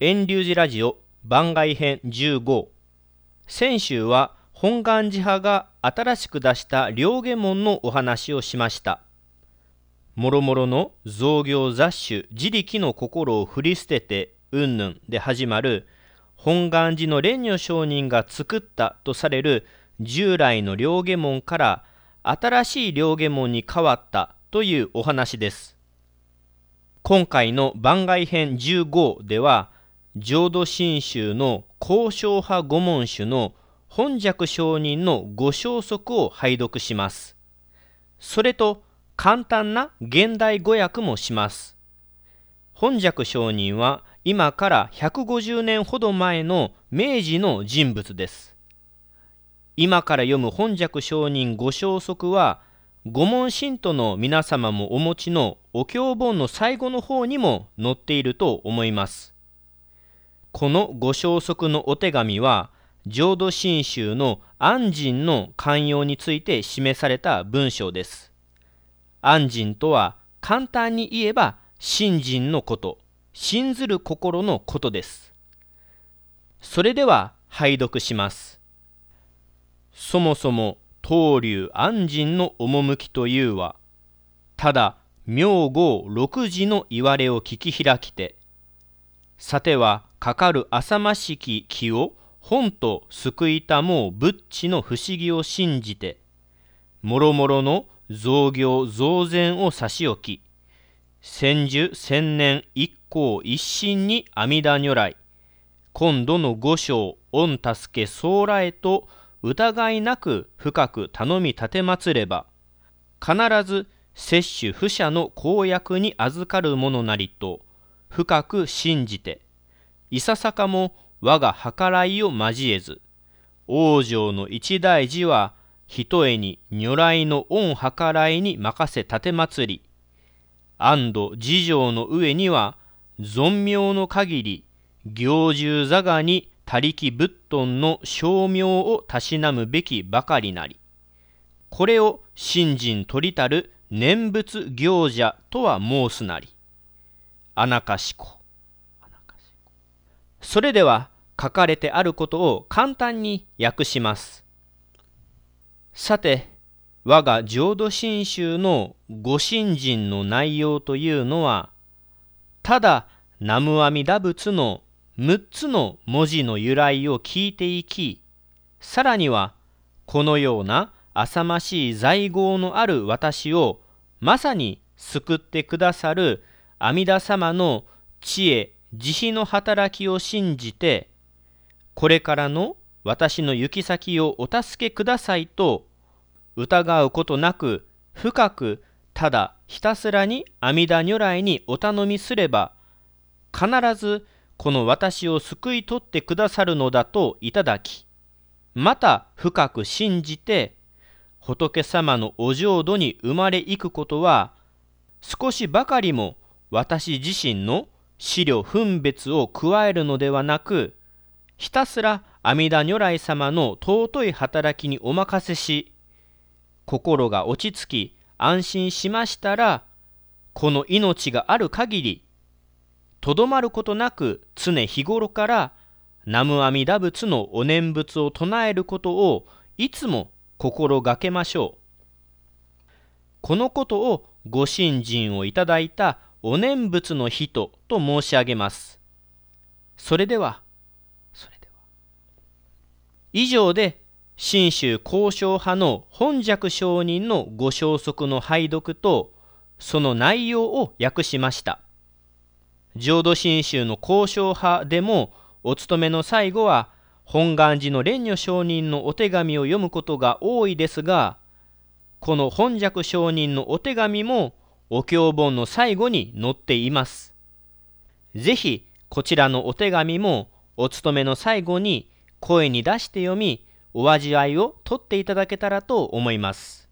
遠流寺ラジオ番外編15先週は本願寺派が新しく出した両下門のお話をしました。もろもろの造業雑種自力の心を振り捨てて云々で始まる本願寺の蓮如上人が作ったとされる従来の両下門から新しい両下門に変わったというお話です。今回の番外編15では浄土真宗の交渉派御門種の本尺上人のご消息を拝読します。それと簡単な現代語訳もします。本尺上人は今から150年ほど前の明治の人物です。今から読む本尺上人ご消息は御門信徒の皆様もお持ちのお経本の最後の方にも載っていると思います。このご消息のお手紙は浄土真宗の安心の寛容について示された文章です。安心とは簡単に言えば信心のこと信ずる心のことです。それでは拝読します。そもそも東流安心の趣というはただ明号六時の言われを聞き開きてさてはかかる浅ましき気を本と救いたもう仏地の不思議を信じてもろもろの造業増善を差し置き千寿千年一向一心に阿弥陀如来今度の五章御助け総来と疑いなく深く頼み立てまつれば必ず摂取不捨の公約に預かるものなりと深く信じていささかも我が計らいを交えず往生の一大事はひとえに如来の御計らいに任せ立てり。安堵事情の上には存命の限り行住座がに他力仏頓の称名をたしなむべきばかりなり。これを信心取りたる念仏行者とは申すなり。あなかしこ。それでは書かれてあることを簡単に訳します。さて我が浄土真宗のご信心の内容というのはただ南無阿弥陀仏の6つの文字の由来を聞いていきさらにはこのような浅ましい在業のある私をまさに救ってくださる阿弥陀様の知恵慈悲の働きを信じてこれからの私の行き先をお助けくださいと疑うことなく深くただひたすらに阿弥陀如来にお頼みすれば必ずこの私を救い取ってくださるのだといただきまた深く信じて仏様のお浄土に生まれいくことは少しばかりも私自身の資料分別を加えるのではなくひたすら阿弥陀如来様の尊い働きにお任せし心が落ち着き安心しましたらこの命がある限りとどまることなく常日頃から南無阿弥陀仏のお念仏を唱えることをいつも心がけましょう。このことをご信心をいただいたお念仏の人と申し上げます。それでは、それでは。以上で、信州交渉派の本尺上人のご消息の拝読と、その内容を訳しました。浄土真宗の交渉派でも、お勤めの最後は、本願寺の蓮如上人のお手紙を読むことが多いですが、この本尺上人のお手紙もお経本の最後に載っています。ぜひこちらのお手紙もお勤めの最後に声に出して読みお味わいをとっていただけたらと思います。